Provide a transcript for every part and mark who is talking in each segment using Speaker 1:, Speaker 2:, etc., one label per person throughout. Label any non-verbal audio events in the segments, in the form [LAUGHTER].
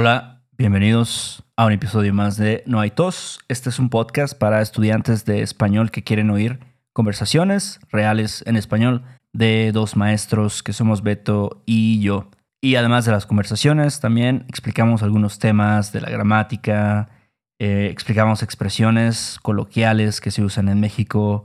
Speaker 1: Hola, bienvenidos a un episodio más de No hay tos. Este es un podcast para estudiantes de español que quieren oír conversaciones reales en español de dos maestros que somos Beto y yo. Y además de las conversaciones, también explicamos algunos temas de la gramática, eh, explicamos expresiones coloquiales que se usan en México,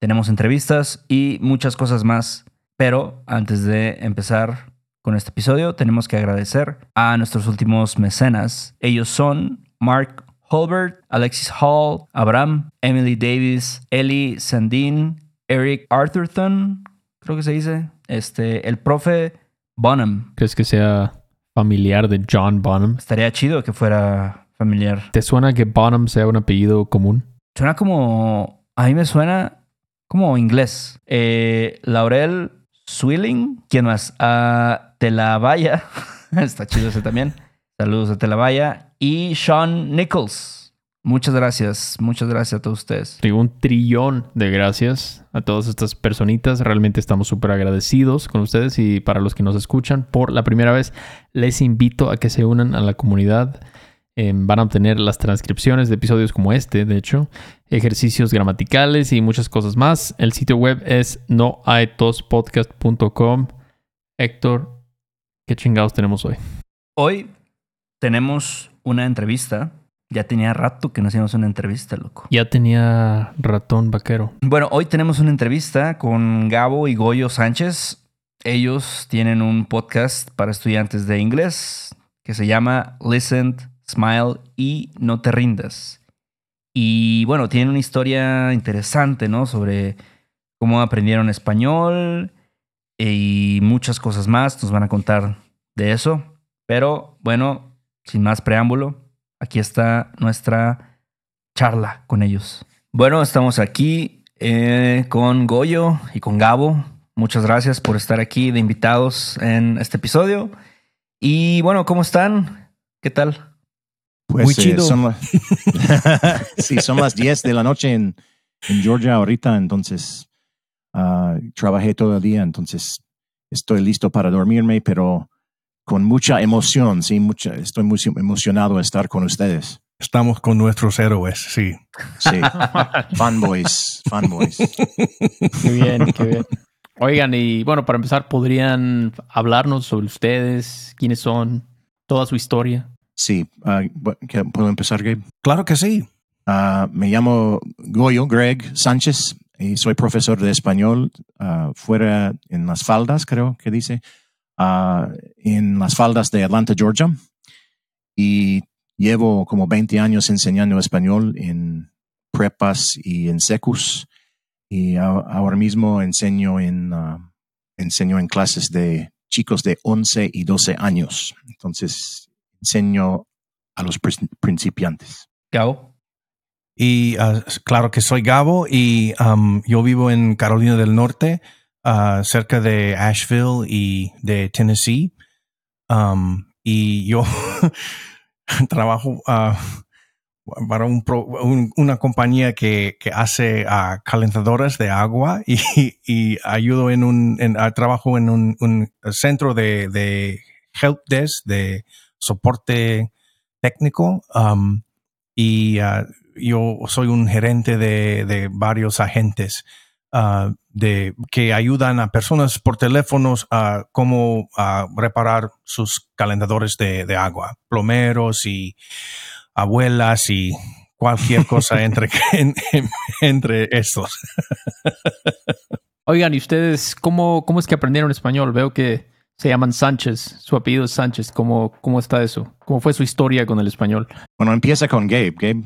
Speaker 1: tenemos entrevistas y muchas cosas más. Pero antes de empezar con este episodio, tenemos que agradecer a nuestros últimos mecenas. Ellos son Mark Holbert, Alexis Hall, Abraham, Emily Davis, Ellie Sandin, Eric Arthurton, creo que se dice, este, el profe Bonham.
Speaker 2: ¿Crees que sea familiar de John Bonham?
Speaker 1: Estaría chido que fuera familiar.
Speaker 2: ¿Te suena que Bonham sea un apellido común?
Speaker 1: Suena como, a mí me suena como inglés. Eh, Laurel Swilling, ¿quién más? Uh, Telavaya, [LAUGHS] está chido ese también. Saludos a Telavaya. Y Sean Nichols. Muchas gracias, muchas gracias a todos ustedes.
Speaker 2: Un trillón de gracias a todas estas personitas. Realmente estamos súper agradecidos con ustedes y para los que nos escuchan por la primera vez, les invito a que se unan a la comunidad. Eh, van a obtener las transcripciones de episodios como este, de hecho, ejercicios gramaticales y muchas cosas más. El sitio web es noaetospodcast.com. Héctor, ¿Qué chingados tenemos hoy?
Speaker 1: Hoy tenemos una entrevista. Ya tenía rato que no hacíamos una entrevista, loco.
Speaker 2: Ya tenía ratón vaquero.
Speaker 1: Bueno, hoy tenemos una entrevista con Gabo y Goyo Sánchez. Ellos tienen un podcast para estudiantes de inglés que se llama Listen, Smile y No te rindas. Y bueno, tienen una historia interesante, ¿no? Sobre cómo aprendieron español, y muchas cosas más. Nos van a contar de eso. Pero bueno, sin más preámbulo, aquí está nuestra charla con ellos. Bueno, estamos aquí eh, con Goyo y con Gabo. Muchas gracias por estar aquí de invitados en este episodio. Y bueno, ¿cómo están? ¿Qué tal?
Speaker 3: Pues, Muy eh, chido. son [LAUGHS] sí, son las 10 de la noche en, en Georgia ahorita, entonces Ah, trabajé todo el día, entonces estoy listo para dormirme, pero con mucha emoción, sí, mucha, estoy muy emocionado de estar con ustedes.
Speaker 4: Estamos con nuestros héroes, sí.
Speaker 3: Sí, fanboys, fanboys.
Speaker 2: Qué bien, qué bien. Oigan, y bueno, para empezar, ¿podrían hablarnos sobre ustedes? ¿Quiénes son? ¿Toda su historia?
Speaker 3: Sí, ah, ¿puedo empezar, Gabe?
Speaker 4: Claro que sí.
Speaker 3: Ah, me llamo Goyo, Greg Sánchez soy profesor de español ah, fuera en las faldas, creo que dice, ah, en las faldas de Atlanta, Georgia. Y llevo como 20 años enseñando español en prepas y en secus. Y ahora mismo enseño en, ah, enseño en clases de chicos de 11 y 12 años. Entonces, enseño a los principiantes.
Speaker 1: Gabo.
Speaker 4: Y uh, claro que soy Gabo y um, yo vivo en Carolina del Norte, uh, cerca de Asheville y de Tennessee. Y yo [LAUGHS] trabajo uh, para un pro, un, una compañía que, que hace calentadoras de agua y, [LAUGHS] y ayudo en un, trabajo en un, centro de, de help desk, de soporte técnico. Y yo soy un gerente de, varios agentes ah, de, que ayudan a personas por teléfonos a cómo reparar sus calentadores de, agua, plomeros y abuelas y cualquier cosa [LAUGHS] entre, entre estos. [LAUGHS]
Speaker 2: Oigan, ¿y ustedes cómo, cómo es que aprendieron español? Veo que se llaman Sánchez, su apellido es Sánchez. ¿Cómo, ¿Cómo está eso? ¿Cómo fue su historia con el español?
Speaker 3: Bueno, empieza con Gabe. Gabe,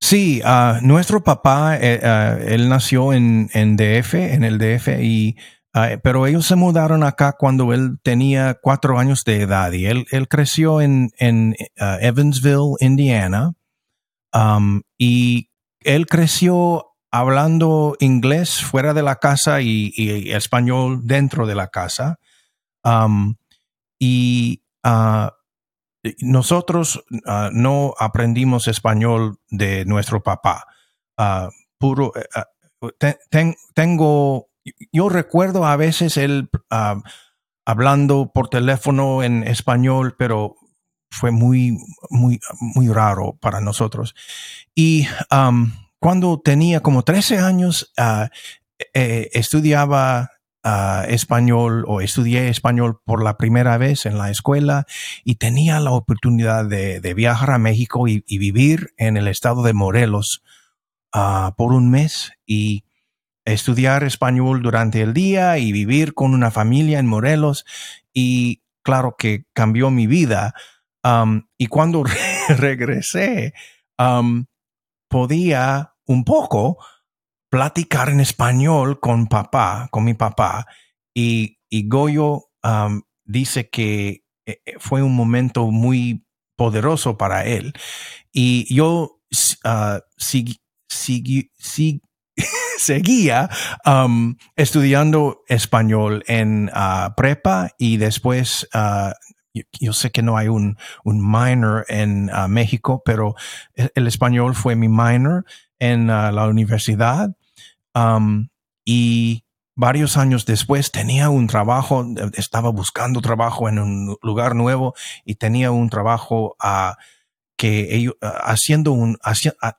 Speaker 4: Sí, uh, nuestro papá, eh, uh, él nació en, en, DF, en el DF, y, uh, pero ellos se mudaron acá cuando él tenía cuatro años de edad y él, él creció en, en Evansville, Indiana, um, y él creció hablando inglés fuera de la casa y, y español dentro de la casa. Um, y nosotros ah, no aprendimos español de nuestro papá. Ah, puro, eh, ah, tengo, yo recuerdo a veces él hablando por teléfono en español, pero fue muy, muy, muy raro para nosotros. Y cuando tenía como 13 años, eh, estudiaba uh, español o estudié español por la primera vez en la escuela y tenía la oportunidad de, de viajar a México y, vivir en el estado de Morelos uh, por un mes y estudiar español durante el día y vivir con una familia en Morelos y claro que cambió mi vida. Y cuando [LAUGHS] regresé, podía un poco platicar en español con papá, con mi papá. Y, y Goyo dice que eh, eh, fue un momento muy poderoso para él. Y yo sigui, [LAUGHS] seguía estudiando español en uh, prepa y después uh, yo, sé que no hay un, un minor en México, pero el, el, español fue mi minor en la universidad y varios años después tenía un trabajo, estaba buscando trabajo en un lugar nuevo y tenía un trabajo a que ellos, haciendo un,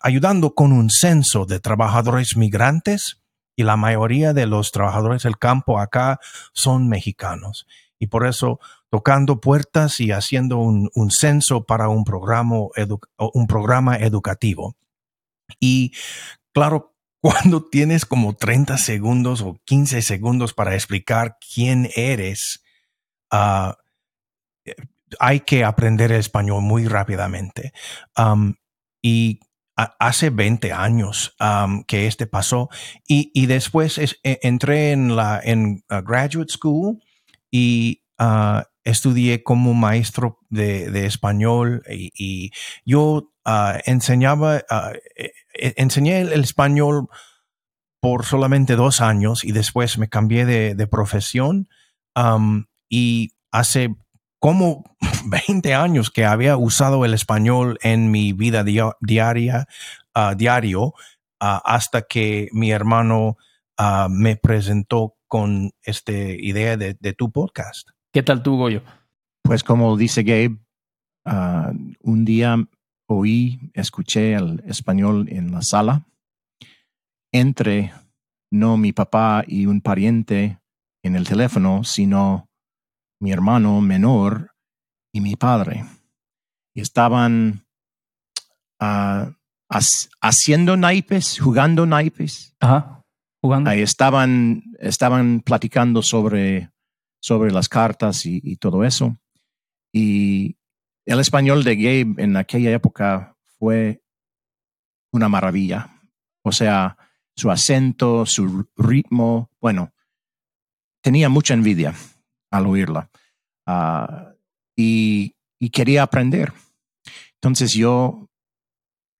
Speaker 4: ayudando con un censo de trabajadores migrantes y la mayoría de los trabajadores del campo acá son mexicanos. Y por eso tocando puertas y haciendo un, censo para un programa, un programa educativo. Y claro, cuando tienes como 30 segundos o 15 segundos para explicar quién eres, uh, hay que aprender español muy rápidamente. Y hace 20 años que este pasó y, después es, e, entré en la en uh, graduate school y uh, estudié como maestro de, español y, yo enseñaba, enseñé el, el, español por solamente dos años y después me cambié de, de profesión um, y hace como [LAUGHS] 20 años que había usado el español en mi vida diaria, uh, diario, uh, hasta que mi hermano uh, me presentó con esta idea de, de, tu podcast.
Speaker 2: ¿Qué tal tú, Goyo?
Speaker 3: Pues como dice Gabe, un día oí, escuché el español en la sala, entre no mi papá y un pariente en el teléfono, sino mi hermano menor y mi padre. Y estaban uh, haciendo naipes, jugando naipes.
Speaker 2: Ajá, jugando.
Speaker 3: Ahí estaban, estaban platicando sobre, sobre las cartas y, y, todo eso. Y el español de Gabe en aquella época fue una maravilla. O sea, su acento, su ritmo, bueno, tenía mucha envidia al oírla. Uh, y, y, quería aprender. Entonces yo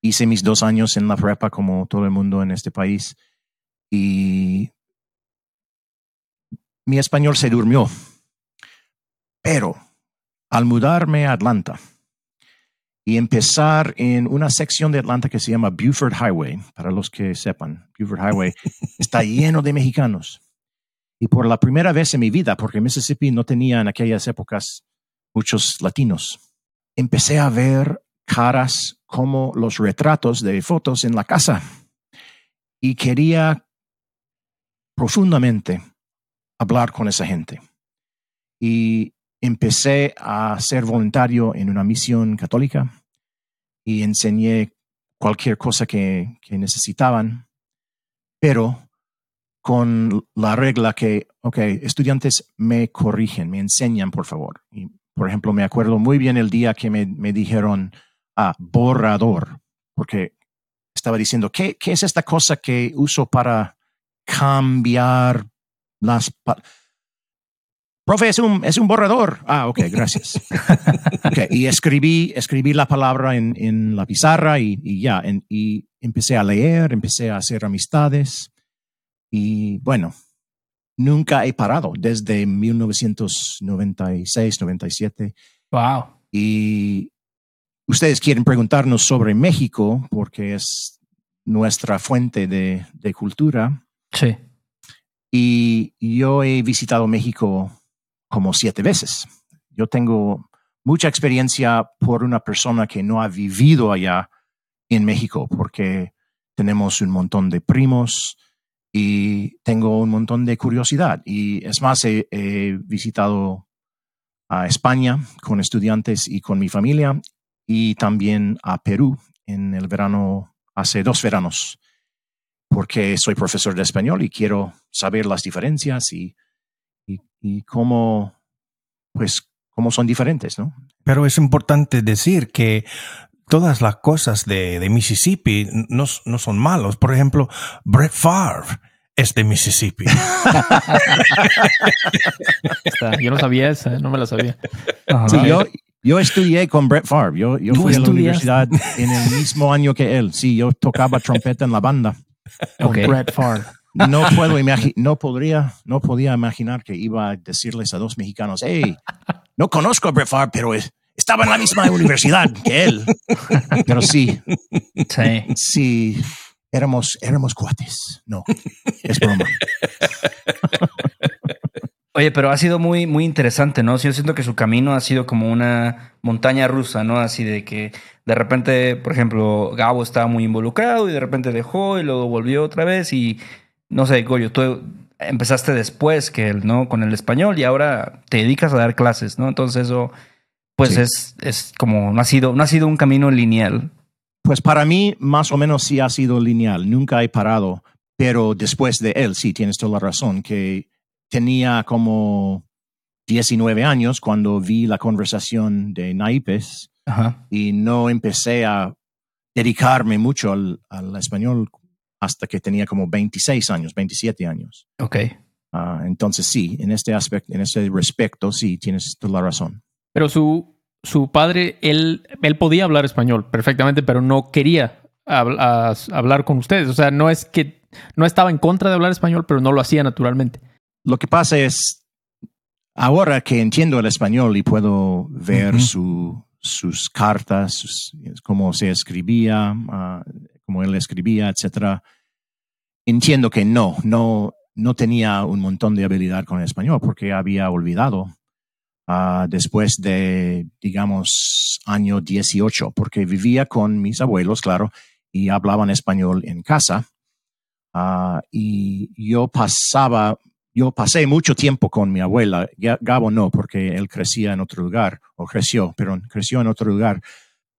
Speaker 3: hice mis dos años en la prepa como todo el mundo en este país y mi español se durmió. Pero al mudarme a Atlanta y empezar en una sección de Atlanta que se llama Buford Highway, para los que sepan, Buford Highway [LAUGHS] está lleno de mexicanos. Y por la primera vez en mi vida, porque Mississippi no tenía en aquellas épocas muchos latinos, empecé a ver caras como los retratos de fotos en la casa. Y quería profundamente hablar con esa gente. Y empecé a ser voluntario en una misión católica y enseñé cualquier cosa que, que necesitaban, pero con la regla que, ok, estudiantes me corrigen, me enseñan, por favor. Y, por ejemplo, me acuerdo muy bien el día que me, me dijeron, ah, borrador, porque estaba diciendo, ¿qué, ¿qué, es esta cosa que uso para cambiar las... Profe, es un, es un borrador. Ah, ok, gracias. [LAUGHS] okay, y escribí, escribí la palabra en, en la pizarra y, y ya, en, y empecé a leer, empecé a hacer amistades y bueno, nunca he parado desde 1996, 97.
Speaker 2: Wow.
Speaker 3: Y ustedes quieren preguntarnos sobre México porque es nuestra fuente de, de cultura.
Speaker 2: Sí.
Speaker 3: Y yo he visitado México como siete veces. Yo tengo mucha experiencia por una persona que no ha vivido allá en México, porque tenemos un montón de primos y tengo un montón de curiosidad. Y es más, he, he visitado a España con estudiantes y con mi familia y también a Perú en el verano, hace dos veranos, porque soy profesor de español y quiero saber las diferencias y, y, cómo, pues, cómo son diferentes, ¿no?
Speaker 4: Pero es importante decir que todas las cosas de, de Mississippi no, no, son malos. Por ejemplo, Brett Favre es de Mississippi.
Speaker 2: yo no sabía esa, no me la sabía.
Speaker 3: Sí, yo, yo estudié con Brett Favre. Yo, yo fui a la universidad en el mismo año que él. Sí, yo tocaba trompeta en la banda.
Speaker 2: Con okay. Brett Favre.
Speaker 3: No puedo no podría, no podía imaginar que iba a decirles a dos mexicanos, hey, no conozco a Brett Favre, pero estaba en la misma universidad que él. Pero sí,
Speaker 1: sí,
Speaker 3: sí, éramos, éramos cuates. No, es broma.
Speaker 1: Oye, pero ha sido muy, muy interesante, ¿no? Yo siento que su camino ha sido como una montaña rusa, ¿no? Así de que de repente, por ejemplo, Gabo estaba muy involucrado y de repente dejó y luego volvió otra vez y no sé, Goyo, tú empezaste después que él, ¿no? Con el español y ahora te dedicas a dar clases, ¿no? Entonces eso, pues sí. es, es como, no ha, sido, no ha sido un camino lineal.
Speaker 3: Pues para mí, más o menos sí ha sido lineal. Nunca he parado, pero después de él, sí, tienes toda la razón, que tenía como 19 años cuando vi la conversación de Naipes
Speaker 1: Ajá.
Speaker 3: y no empecé a dedicarme mucho al, al, español hasta que tenía como 26 años, 27 años.
Speaker 1: Ok.
Speaker 3: Uh, entonces sí, en este aspecto, en ese respecto, sí, tienes toda la razón.
Speaker 2: Pero su, su padre, él, él podía hablar español perfectamente, pero no quería hab hablar con ustedes. O sea, no es que no estaba en contra de hablar español, pero no lo hacía naturalmente.
Speaker 3: Lo que pasa es, ahora que entiendo el español y puedo ver uh -huh. su, sus cartas, sus, cómo se escribía, uh, cómo él escribía, etcétera, entiendo que no, no, no tenía un montón de habilidad con el español porque había olvidado uh, después de, digamos, año 18, porque vivía con mis abuelos, claro, y hablaban español en casa. Uh, y yo pasaba yo pasé mucho tiempo con mi abuela, Gabo no, porque él crecía en otro lugar, o creció, pero creció en otro lugar,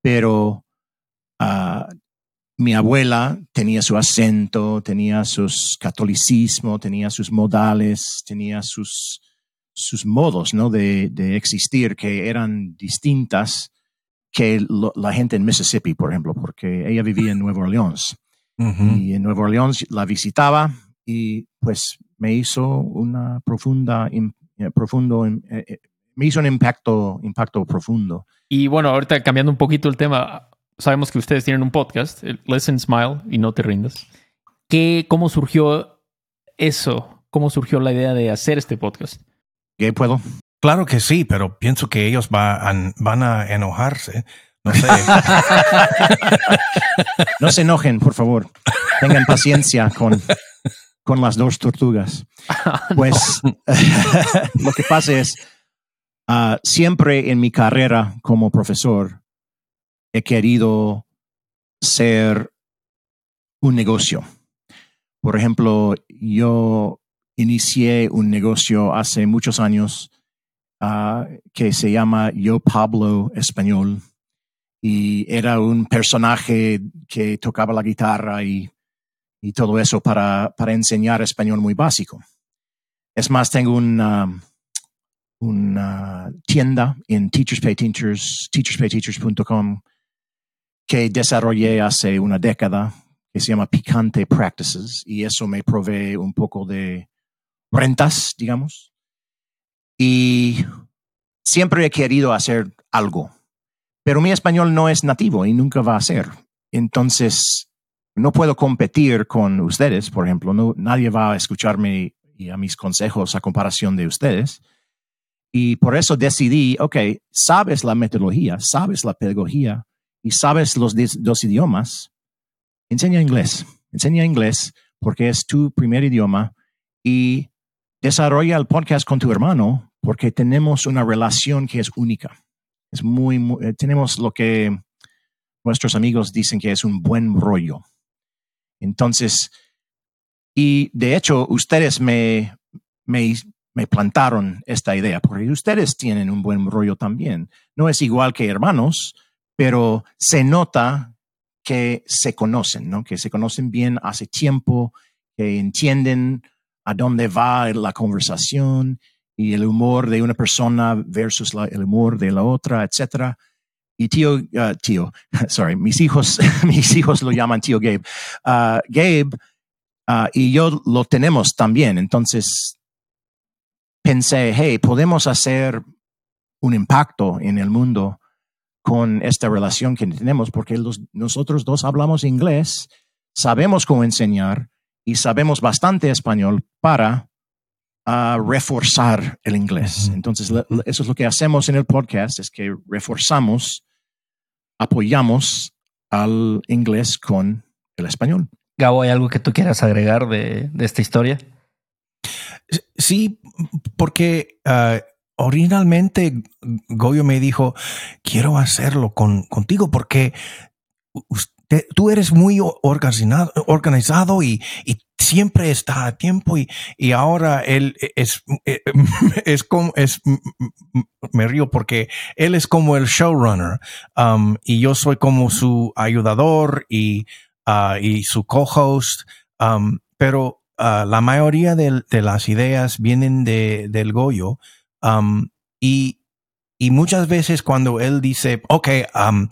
Speaker 3: pero uh, mi abuela tenía su acento, tenía sus catolicismo, tenía sus modales, tenía sus, sus modos ¿no? de, de existir que eran distintas que lo, la gente en Mississippi, por ejemplo, porque ella vivía en Nueva Orleans. Uh -huh. Y en Nueva Orleans la visitaba y pues me hizo una profunda, in, eh, profundo, eh, me hizo un impacto, impacto profundo.
Speaker 2: Y bueno, ahorita cambiando un poquito el tema, sabemos que ustedes tienen un podcast, Listen, Smile y No Te Rindas. ¿Qué, ¿Cómo surgió eso? ¿Cómo surgió la idea de hacer este podcast?
Speaker 3: ¿Qué puedo?
Speaker 4: Claro que sí, pero pienso que ellos van, van a enojarse. No sé. [LAUGHS]
Speaker 3: no se enojen, por favor. Tengan paciencia con, con las dos tortugas. [LAUGHS] Pues [LAUGHS] lo que pasa es, uh, siempre en mi carrera como profesor he querido ser un negocio. Por ejemplo, yo inicié un negocio hace muchos años uh, que se llama Yo Pablo Español y era un personaje que tocaba la guitarra y y todo eso para, para enseñar español muy básico. Es más, tengo una, una tienda en Teachers Pay Teachers, teacherspayteachers.com que desarrollé hace una década que se llama Picante Practices y eso me provee un poco de rentas, digamos. Y siempre he querido hacer algo, pero mi español no es nativo y nunca va a ser. Entonces, no puedo competir con ustedes, por ejemplo, no, nadie va a escucharme y a mis consejos a comparación de ustedes. Y por eso decidí, ok, sabes la metodología, sabes la pedagogía y sabes los dos idiomas, enseña inglés, enseña inglés porque es tu primer idioma y desarrolla el podcast con tu hermano porque tenemos una relación que es única. Es muy, muy eh, tenemos lo que nuestros amigos dicen que es un buen rollo. Entonces, y de hecho, ustedes me, me, me plantaron esta idea, porque ustedes tienen un buen rollo también. No es igual que hermanos, pero se nota que se conocen, ¿no? Que se conocen bien hace tiempo, que entienden a dónde va la conversación y el humor de una persona versus el humor de la otra, etcétera. Y tío, uh, tío, [LAUGHS] sorry, mis hijos, [LAUGHS] mis hijos lo llaman tío Gabe. Uh, Gabe uh, y yo lo tenemos también. Entonces pensé, hey, podemos hacer un impacto en el mundo con esta relación que tenemos, porque los, nosotros dos hablamos inglés, sabemos cómo enseñar y sabemos bastante español para reforzar el inglés. Entonces, eso es lo que hacemos en el podcast, es que reforzamos, apoyamos al inglés con el español.
Speaker 1: Gabo, ¿hay algo que tú quieras agregar de, de esta historia?
Speaker 4: Sí, porque uh, originalmente Goyo me dijo, quiero hacerlo con, contigo porque tú eres muy organizado, organizado y, y, siempre está a tiempo y, y ahora él es, [LAUGHS] es como, es, me río porque él es como el showrunner um, y yo soy como su ayudador y, uh, y su co-host, um, pero uh, la mayoría de, de, las ideas vienen de, del Goyo Um, y, y, muchas veces cuando él dice, ok, um,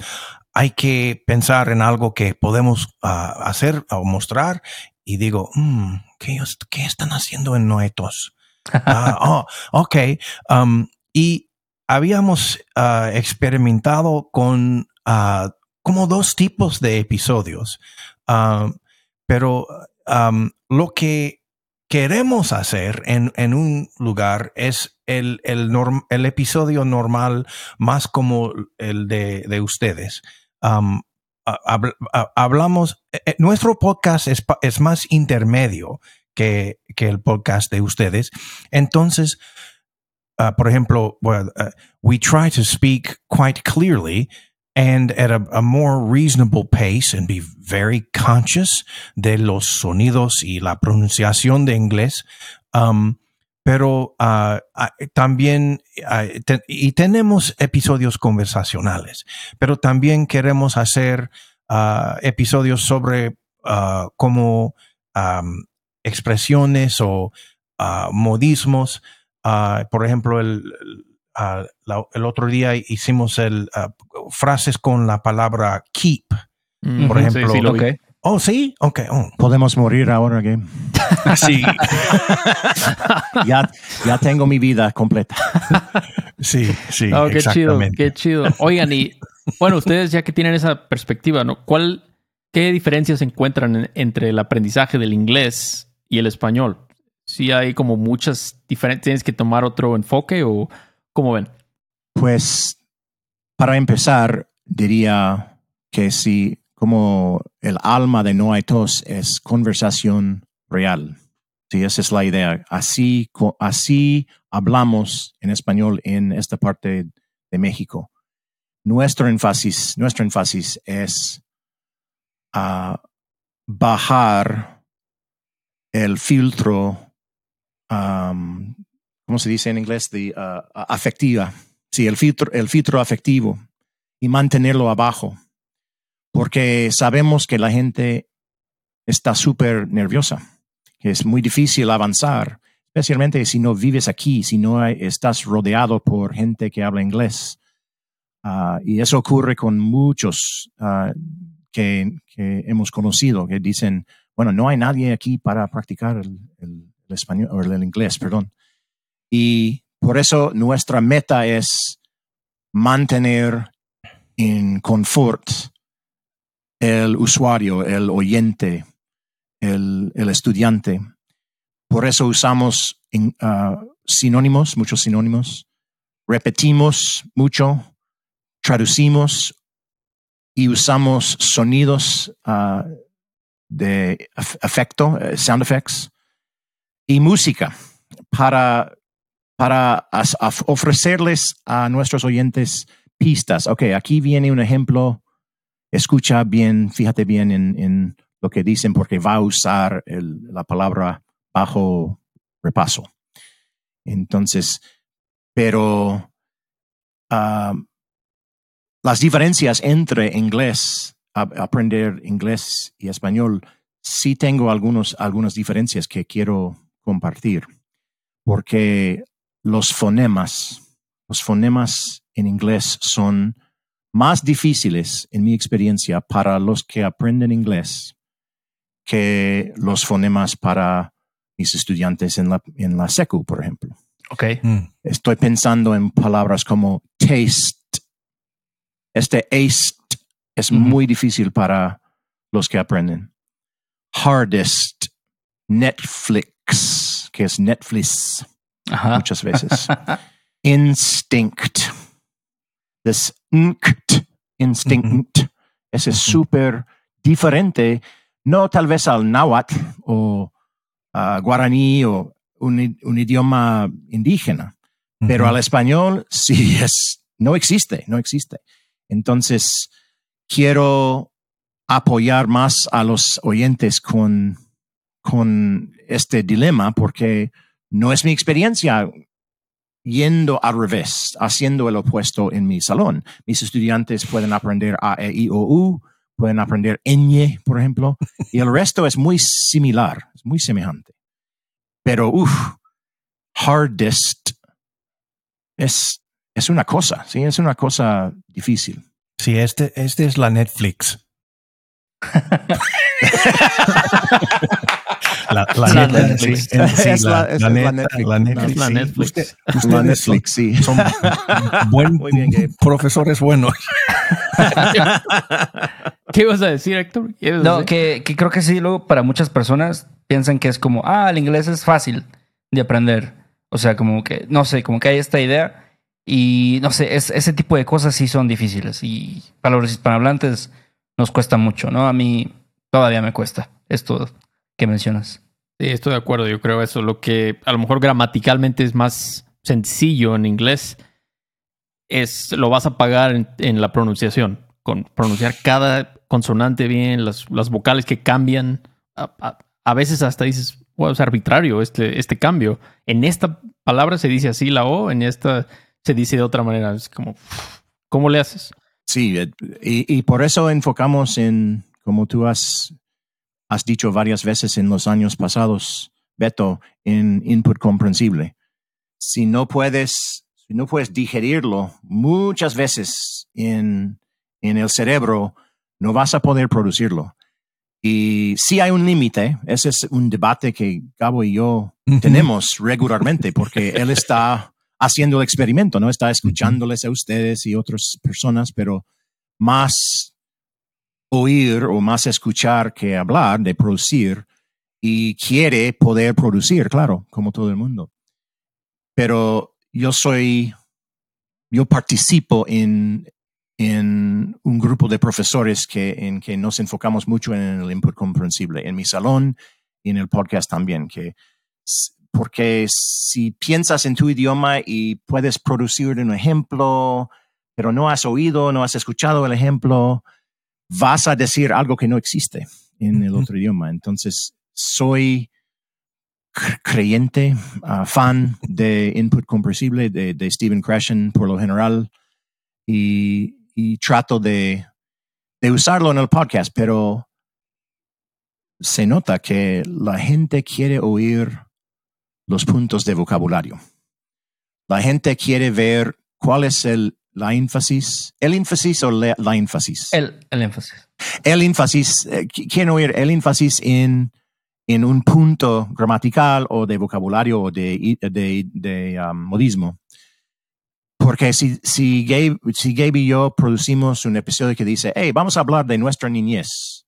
Speaker 4: hay que pensar en algo que podemos uh, hacer o mostrar, y digo, mm, ¿qué, ¿qué, están haciendo en Noetos? uh, [LAUGHS] oh, ok. Um, y habíamos uh, experimentado con como dos tipos de episodios, pero lo que queremos hacer en, en un lugar es el, el, el, episodio normal más como el de, de ustedes. Hablamos, eh, eh, nuestro podcast es, es más intermedio que, que, el podcast de ustedes. Entonces, uh, por ejemplo, uh, we try to speak quite clearly and at a, a, more reasonable pace and be very conscious de los sonidos y la pronunciación de inglés. Um, pero uh, uh, también, te, y tenemos episodios conversacionales, pero también queremos hacer episodios sobre como expresiones o modismos. por ejemplo, el, Uh, la, el otro día hicimos el uh, frases con la palabra keep. Mm, por ejemplo.
Speaker 1: Sí, sí, okay.
Speaker 4: Oh, sí, ok. Oh.
Speaker 3: Podemos morir ahora, Game. [LAUGHS]
Speaker 4: sí. [LAUGHS]
Speaker 3: ya, ya tengo mi vida completa. [LAUGHS]
Speaker 4: sí, sí.
Speaker 2: Oh, qué chido, qué chido. Oigan, y bueno, ustedes ya que tienen esa perspectiva, ¿no? ¿Cuál, qué diferencias encuentran en, entre el aprendizaje del inglés y el español? Si hay como muchas diferentes, tienes que tomar otro enfoque o ¿Cómo ven?
Speaker 3: Pues para empezar, diría que si como el alma de No hay tos es conversación real. Sí, esa es la idea. Así, así hablamos en español en esta parte de México. Nuestro énfasis, nuestro énfasis es uh, bajar el filtro ¿cómo se dice en inglés? De, uh, afectiva. Sí, el filtro, el filtro afectivo y mantenerlo abajo. Porque sabemos que la gente está súper nerviosa, que es muy difícil avanzar, especialmente si no vives aquí, si no estás rodeado por gente que habla inglés. Uh, y eso ocurre con muchos uh, que, que, hemos conocido, que dicen, bueno, no hay nadie aquí para practicar el, el, el español o el inglés, perdón. Y por eso nuestra meta es mantener en confort el usuario, el oyente, el, el estudiante. Por eso usamos uh, sinónimos, muchos sinónimos, repetimos mucho, traducimos y usamos sonidos uh, de efecto, uh, sound effects, y música para para ofrecerles a nuestros oyentes pistas. Ok, aquí viene un ejemplo. Escucha bien, fíjate bien en, lo que dicen porque va a usar el- la palabra bajo repaso. Entonces, pero ah, las diferencias entre inglés, aprender inglés y español, sí tengo algunos, algunas diferencias que quiero compartir, porque los fonemas, los fonemas en inglés son más difíciles, en mi experiencia, para los que aprenden inglés que los fonemas para mis estudiantes en la, en la SECU, por ejemplo.
Speaker 1: Ok.
Speaker 4: Mm.
Speaker 3: Estoy pensando en palabras como taste. Este ace es muy difícil para los que aprenden. Hardest, Netflix, que es Netflix
Speaker 1: Ajá.
Speaker 3: muchas veces. [LAUGHS] Instinct. This inct, instinct. Ese es súper diferente, no tal vez al náhuatl o guaraní o un, idioma indígena, pero al español sí es, no existe, no existe. Entonces, quiero apoyar más a los oyentes con, con este dilema porque no es mi experiencia yendo al revés, haciendo el opuesto en mi salón. Mis estudiantes pueden aprender A, E, I, O, U, pueden aprender ñ, por ejemplo, y el resto es muy similar, es muy semejante. Pero, uff, hardest es, es una cosa, sí, es una cosa difícil.
Speaker 4: Sí, este, este es la Netflix. [LAUGHS] la, la
Speaker 1: Netflix.
Speaker 3: Es
Speaker 4: la,
Speaker 3: es Netflix.
Speaker 4: la Netflix.
Speaker 2: Es
Speaker 4: sí. Son-
Speaker 3: Netflix, sí.
Speaker 4: son buen,
Speaker 3: Muy bien, Gabe.
Speaker 4: profesores buenos. [LAUGHS]
Speaker 2: ¿Qué ibas a decir, Héctor? ¿Qué ibas a
Speaker 1: No, que, que creo que sí, luego para muchas personas piensan que es como, ah, el inglés es fácil de aprender. O sea, como que, no sé, como que hay esta idea y no sé, es, ese tipo de cosas sí son difíciles y para los hispanohablantes nos cuesta mucho, ¿no? A mí todavía me cuesta esto que mencionas.
Speaker 2: Sí, estoy de acuerdo. Yo creo eso. Lo que a lo mejor gramaticalmente es más sencillo en inglés es lo vas a pagar en, en la pronunciación. Con pronunciar cada consonante bien, las, las vocales que cambian. A, a- a veces hasta dices, wow, es arbitrario este, este cambio. En esta palabra se dice así la O, en esta se dice de otra manera. Es como, ¿cómo le haces?
Speaker 3: Sí, eh, y, y por eso enfocamos en, como tú has, has dicho varias veces en los años pasados, Beto, en input comprensible. Si no puedes, si no puedes digerirlo muchas veces en, en el cerebro, no vas a poder producirlo. Y sí hay un límite, ese es un debate que Gabo y yo tenemos regularmente porque [LAUGHS] él está haciendo el experimento, ¿no? Está escuchándoles a ustedes y otras personas, pero más oír o más escuchar que hablar, de producir, y quiere poder producir, claro, como todo el mundo. Pero yo soy, yo participo en, en un grupo de profesores que, en que nos enfocamos mucho en el input comprensible, en mi salón y en el podcast también, que porque si piensas en tu idioma y puedes producir un ejemplo, pero no has oído, no has escuchado el ejemplo, vas a decir algo que no existe en el otro idioma. Entonces, soy cr- creyente, ah, fan de Input Comprensible de, de Stephen Krashen por lo general y, y trato de, de usarlo en el podcast, pero se nota que la gente quiere oír los puntos de vocabulario. La gente quiere ver cuál es el, la énfasis, el énfasis o la, la énfasis.
Speaker 1: El, el énfasis.
Speaker 3: el énfasis, eh, qui- quieren oír el énfasis en, en un punto gramatical o de vocabulario o de, de, de, um, modismo. Porque si, si, Gabe, si Gabe y yo producimos un episodio que dice, hey, vamos a hablar de nuestra niñez,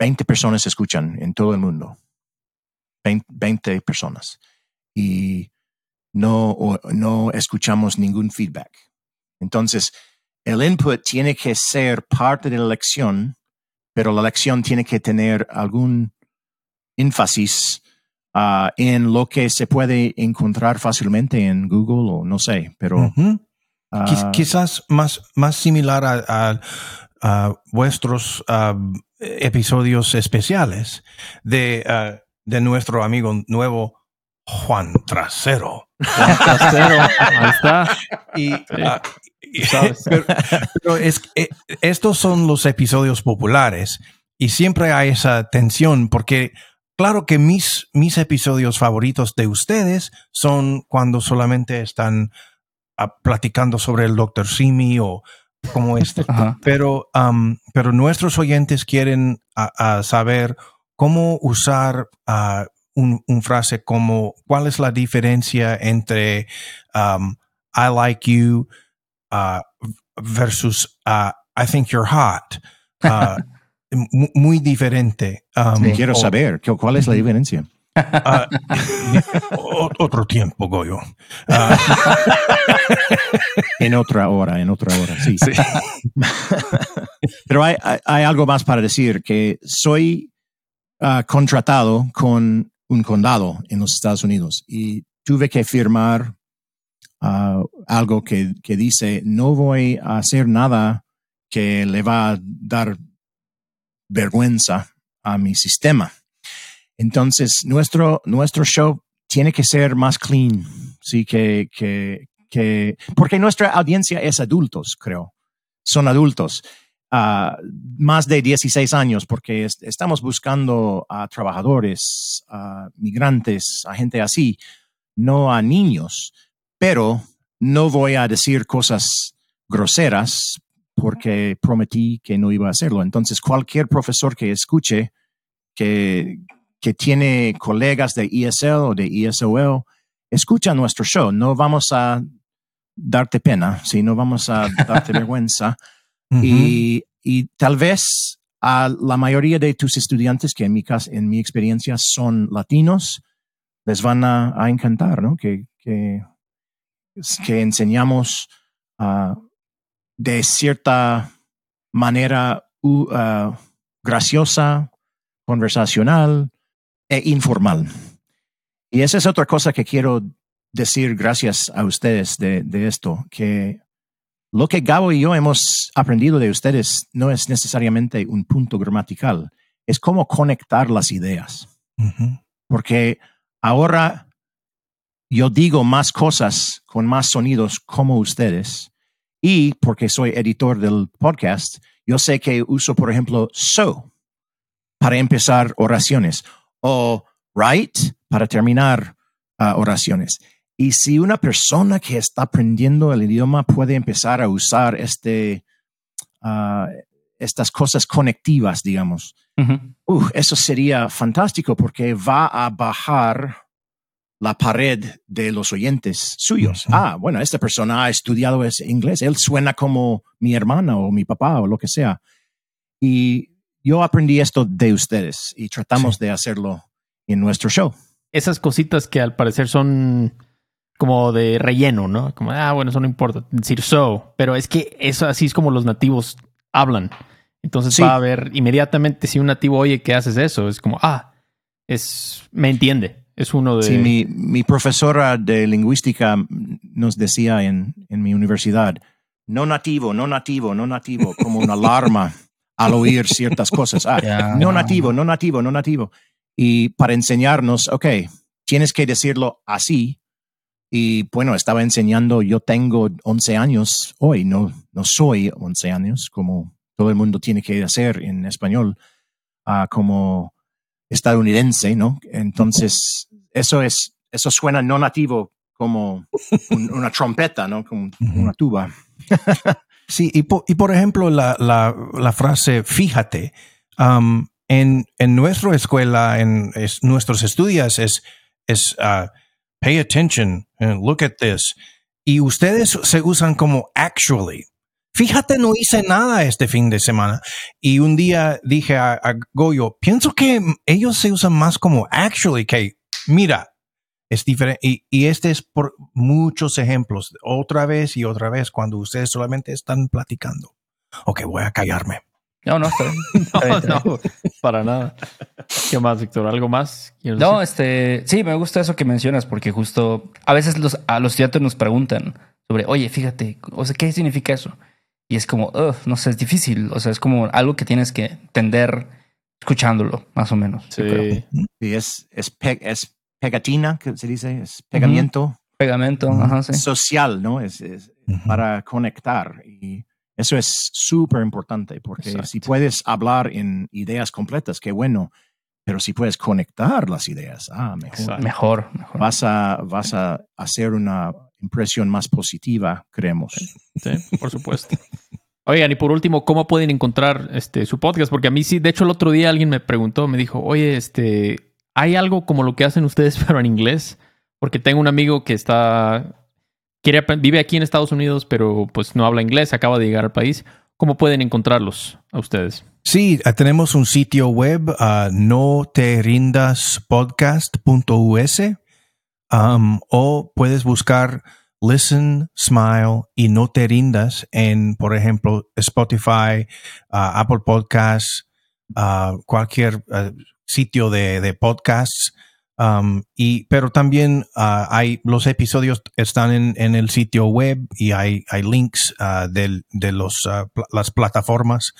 Speaker 3: 20 personas escuchan en todo el mundo. 20, 20 personas. Y no, no escuchamos ningún feedback. Entonces, el input tiene que ser parte de la lección, pero la lección tiene que tener algún énfasis ah, en lo que se puede encontrar fácilmente en Google o no sé, pero Ah,
Speaker 4: quizás más, más similar a, a- a vuestros ah, episodios especiales de, de nuestro amigo nuevo Juan Trasero.
Speaker 2: Trasero, ahí está.
Speaker 4: Y, ah, y- pero, pero es, eh, estos son los episodios populares y siempre hay esa tensión porque claro que mis, mis episodios favoritos de ustedes son cuando solamente están ah, platicando sobre el Dr. Simi o como este.
Speaker 1: Ajá.
Speaker 4: Pero, am, pero nuestros oyentes quieren a- a saber cómo usar ah, un, un frase como cuál es la diferencia entre um, I like you ah, versus ah, I think you're hot. [LAUGHS] Mu- muy diferente. Um,
Speaker 1: Sí.
Speaker 3: Quiero
Speaker 4: o-
Speaker 3: saber, ¿qué- ¿cuál es la diferencia?
Speaker 4: ah, [LAUGHS] otro tiempo, Goyo. [LAUGHS] Ah,
Speaker 3: En otra hora, en otra hora, sí. Pero hay, hay- hay algo más para decir, que soy ah, contratado con un condado en los Estados Unidos y tuve que firmar ah, algo que, que dice, no voy a hacer nada que le va a dar vergüenza a mi sistema. Entonces, nuestro, nuestro show tiene que ser más clean, sí, que, que, que, porque nuestra audiencia es adultos, creo. Son adultos, ah, más de 16 años, porque es- estamos buscando a trabajadores, a migrantes, a gente así, no a niños. Pero no voy a decir cosas groseras porque prometí que no iba a hacerlo. Entonces, cualquier profesor que escuche que, que tiene colegas de ESL o de ESOL, escucha nuestro show. No vamos a darte pena, si no vamos a darte [LAUGHS] vergüenza. Y, y tal vez a la mayoría de tus estudiantes, que en mi, cas- en mi experiencia son latinos, les van a, encantar, ¿no? Que, que, que enseñamos ah, de cierta manera u- ah, graciosa, conversacional e informal. Y esa es otra cosa que quiero decir gracias a ustedes de, de esto, que lo que Gabo y yo hemos aprendido de ustedes no es necesariamente un punto gramatical, es cómo conectar las ideas. Porque ahora yo digo más cosas con más sonidos como ustedes. Y porque soy editor del podcast, yo sé que uso, por ejemplo, so para empezar oraciones o right para terminar ah, oraciones. Y si una persona que está aprendiendo el idioma puede empezar a usar este, ah, estas cosas conectivas, digamos, uh, eso sería fantástico porque va a bajar la pared de los oyentes suyos. Ah, bueno, esta persona ha estudiado ese inglés, él suena como mi hermana o mi papá o lo que sea. Y yo aprendí esto de ustedes y tratamos de hacerlo en nuestro show.
Speaker 2: Esas cositas que al parecer son como de relleno, ¿no? Como, ah, bueno, eso no importa. Decir so, pero es que eso así es como los nativos hablan. Entonces
Speaker 3: Sí.
Speaker 2: va a haber inmediatamente si un nativo oye que haces eso, es como, ah, es, me entiende. Es uno de...
Speaker 3: Sí, mi, mi profesora de lingüística nos decía en, en mi universidad, no nativo, no nativo, no nativo, como una [LAUGHS] alarma al oír ciertas cosas. Ah, no nativo, no nativo, no nativo. Y para enseñarnos, ok, tienes que decirlo así. Y bueno, estaba enseñando, yo tengo 11 años hoy, no, no soy 11 años, como todo el mundo tiene que hacer en español, ah, como estadounidense, ¿no? Entonces, eso es, eso suena no nativo como un- una trompeta, ¿no? Como una tuba. [LAUGHS]
Speaker 4: Sí, y, po- y por ejemplo, la, la, la frase fíjate, um, en, en nuestra escuela, en es- nuestros estudios, es, es uh, pay attention, and look at this. Y ustedes se usan como actually. Fíjate, no hice nada este fin de semana. Y un día dije a, Goyo, pienso que ellos se usan más como actually, que mira, es diferente. Y, y este es por muchos ejemplos, otra vez y otra vez, cuando ustedes solamente están platicando. Ok, voy a callarme.
Speaker 1: No, no, está bien. [LAUGHS] Está bien, está bien.
Speaker 2: no, para nada. ¿Qué más, Víctor? ¿Algo más? ¿Quieres
Speaker 1: No,
Speaker 2: decir?
Speaker 1: este, sí, me gusta eso que mencionas porque justo a veces los, a los estudiantes nos preguntan sobre, oye, fíjate, o sea, ¿qué significa eso? Y es como, "Ugh, no sé, es difícil. O sea, es como algo que tienes que entender escuchándolo, más o menos.
Speaker 2: Sí.
Speaker 3: Sí, es, es, pe- es pegatina, que se dice, es pegamiento
Speaker 1: Pegamento, ajá, sí.
Speaker 3: social, ¿no? Es, es para conectar. Y eso es súper importante, porque
Speaker 2: Exacto.
Speaker 3: si puedes hablar en ideas completas, qué bueno, pero si puedes conectar las ideas, ah, mejor.
Speaker 1: Mejor, mejor.
Speaker 3: Vas a, vas a hacer una impresión más positiva, creemos.
Speaker 2: Sí, por supuesto. [LAUGHS] Oigan, y por último, ¿cómo pueden encontrar este su podcast? Porque a mí sí, de hecho, el otro día alguien me preguntó, me dijo, oye, este, ¿hay algo como lo que hacen ustedes, [LAUGHS] pero en inglés? Porque tengo un amigo que está, vive aquí en Estados Unidos, pero pues no habla inglés, acaba de llegar al país. ¿Cómo pueden encontrarlos a ustedes?
Speaker 4: Sí, ah, tenemos un sitio web, ah, no te rindas podcast.us, um, o puedes buscar Listen, Smile y No te rindas en, por ejemplo, Spotify, ah, Apple Podcasts, cualquier sitio de, de podcasts. Um, y, pero también ah, hay los episodios están en, en el sitio web y hay, hay links ah, del- de los, pla- las plataformas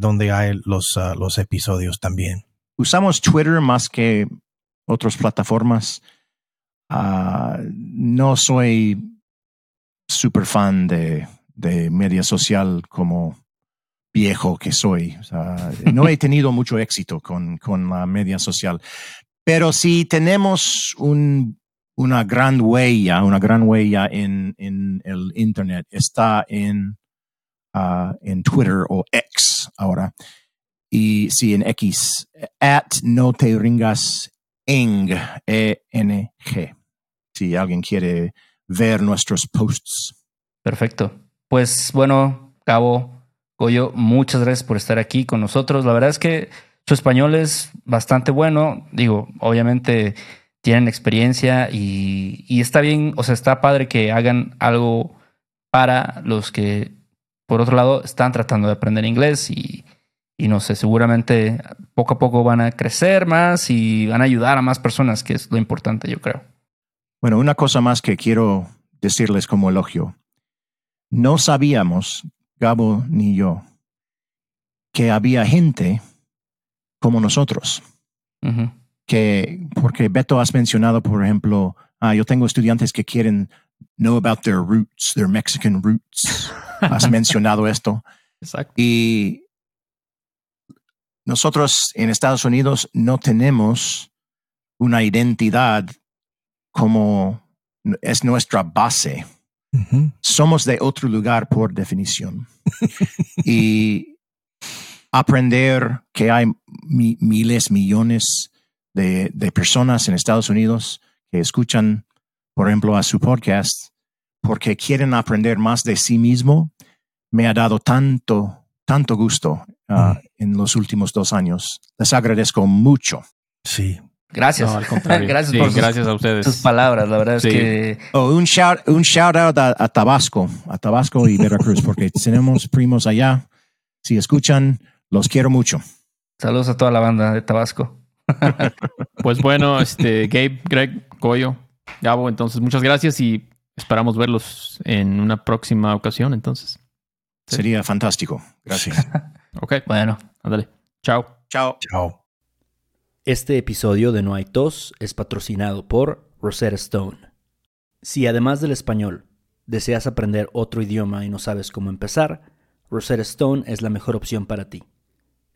Speaker 4: donde hay los, los episodios también.
Speaker 3: Usamos Twitter más que otras plataformas. No soy súper fan de, de media social como viejo que soy. No he [LAUGHS] tenido mucho éxito con, con la media social. Pero si tenemos un, una gran huella, una gran huella en, el Internet, está en, ah, en Twitter o X ahora. Y sí, en X, at no te ringas eng, E-N-G. Si alguien quiere ver nuestros posts.
Speaker 1: Perfecto. Pues bueno, Cabo, Goyo, muchas gracias por estar aquí con nosotros. La verdad es que su español es bastante bueno. Digo, obviamente tienen experiencia y, está bien, o sea, está padre que hagan algo para los que, por otro lado, están tratando de aprender inglés y, y no sé, seguramente poco a poco van a crecer más y van a ayudar a más personas, que es lo importante, yo creo.
Speaker 3: Bueno, una cosa más que quiero decirles como elogio. No sabíamos, Gabo ni yo, que había gente como nosotros. Que, porque Beto has mencionado, por ejemplo, ah, yo tengo estudiantes que quieren know about their roots, their Mexican roots. [LAUGHS] Has mencionado esto.
Speaker 2: Exacto.
Speaker 3: Y nosotros en Estados Unidos no tenemos una identidad como es nuestra base. Somos de otro lugar por definición. [LAUGHS] y aprender que hay mi- miles, millones de, de personas en Estados Unidos que escuchan, por ejemplo, a su podcast porque quieren aprender más de sí mismo, me ha dado tanto, tanto gusto ah, en los últimos dos años. Les agradezco mucho.
Speaker 4: Sí.
Speaker 1: Gracias.
Speaker 2: No, al contrario. [LAUGHS]
Speaker 1: gracias
Speaker 2: Sí,
Speaker 1: por sus-
Speaker 2: gracias a ustedes.
Speaker 1: sus palabras. La verdad
Speaker 2: Sí.
Speaker 1: es que
Speaker 3: Oh, un, shout, un shout out a, a Tabasco, a Tabasco y Veracruz, porque [LAUGHS] tenemos primos allá. Si escuchan, los quiero mucho.
Speaker 1: saludos a toda la banda de Tabasco. [LAUGHS]
Speaker 2: Pues bueno, este, Gabe, Greg, Goyo, Gabo, entonces muchas gracias y esperamos verlos en una próxima ocasión, entonces. Sí.
Speaker 3: Sería fantástico. Gracias. [LAUGHS]
Speaker 2: Ok,
Speaker 1: Bueno,
Speaker 2: ándale. Chao.
Speaker 3: Chao.
Speaker 4: Chao.
Speaker 1: Este episodio de No hay tos es patrocinado por Rosetta Stone. Si además del español deseas aprender otro idioma y no sabes cómo empezar, Rosetta Stone es la mejor opción para ti.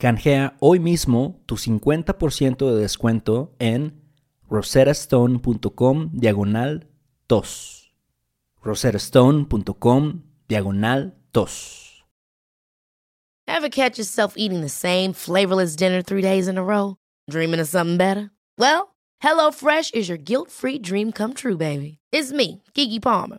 Speaker 5: Canjea hoy mismo tu 50% de descuento en rosettastone.com diagonal tos. rosettastone.com diagonal tos.
Speaker 6: Ever catch yourself eating the same flavorless dinner three days in a row? Dreaming of something better? Well, HelloFresh is your guilt-free dream come true, baby. It's me, Kiki Palmer.